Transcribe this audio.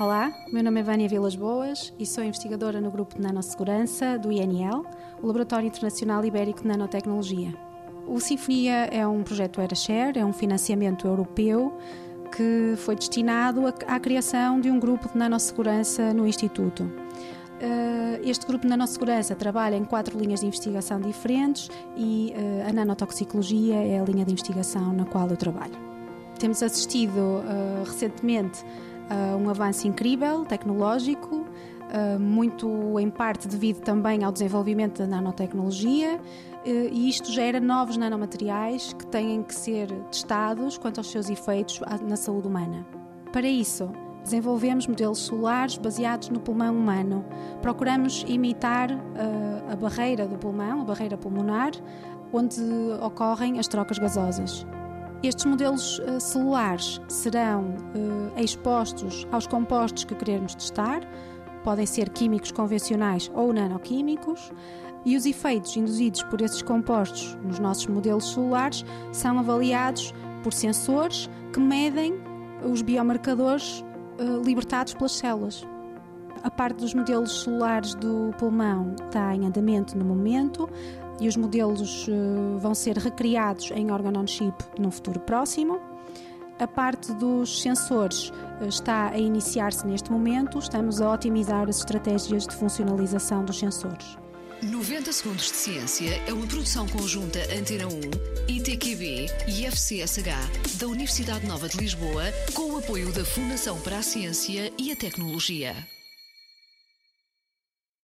Olá, meu nome é Vânia Vilas Boas e sou investigadora no grupo de Nanosegurança do INL, o Laboratório Internacional Ibérico de Nanotecnologia. O Sinfonia é um projeto EraShare, é um financiamento europeu que foi destinado à criação de um grupo de nanosegurança no Instituto. Eh, este grupo de nanosegurança trabalha em quatro linhas de investigação diferentes e eh, a nanotoxicologia é a linha de investigação na qual eu trabalho. Temos assistido uh, recentemente uh, um avanço incrível tecnológico, uh, muito em parte devido também ao desenvolvimento da nanotecnologia, e isto gera novos nanomateriais que têm que ser testados quanto aos seus efeitos na saúde humana. Para isso, desenvolvemos modelos solares baseados no pulmão humano. Procuramos imitar a barreira do pulmão, a barreira pulmonar, onde ocorrem as trocas gasosas. Estes modelos uh, celulares serão uh, expostos aos compostos que queremos testar, podem ser químicos convencionais ou nanoquímicos, e os efeitos induzidos por esses compostos nos nossos modelos celulares são avaliados por sensores que medem os biomarcadores uh, libertados pelas células. A parte dos modelos celulares do pulmão está em andamento no momento e os modelos uh, vão ser recriados em organ-on-chip num futuro próximo. A parte dos sensores uh, está a iniciar-se neste momento, estamos a otimizar as estratégias de funcionalização dos sensores. 90 Segundos de Ciência é uma produção conjunta Antena 1, ITQB e FCSH da Universidade Nova de Lisboa, com o apoio da Fundação para a Ciência e a Tecnologia.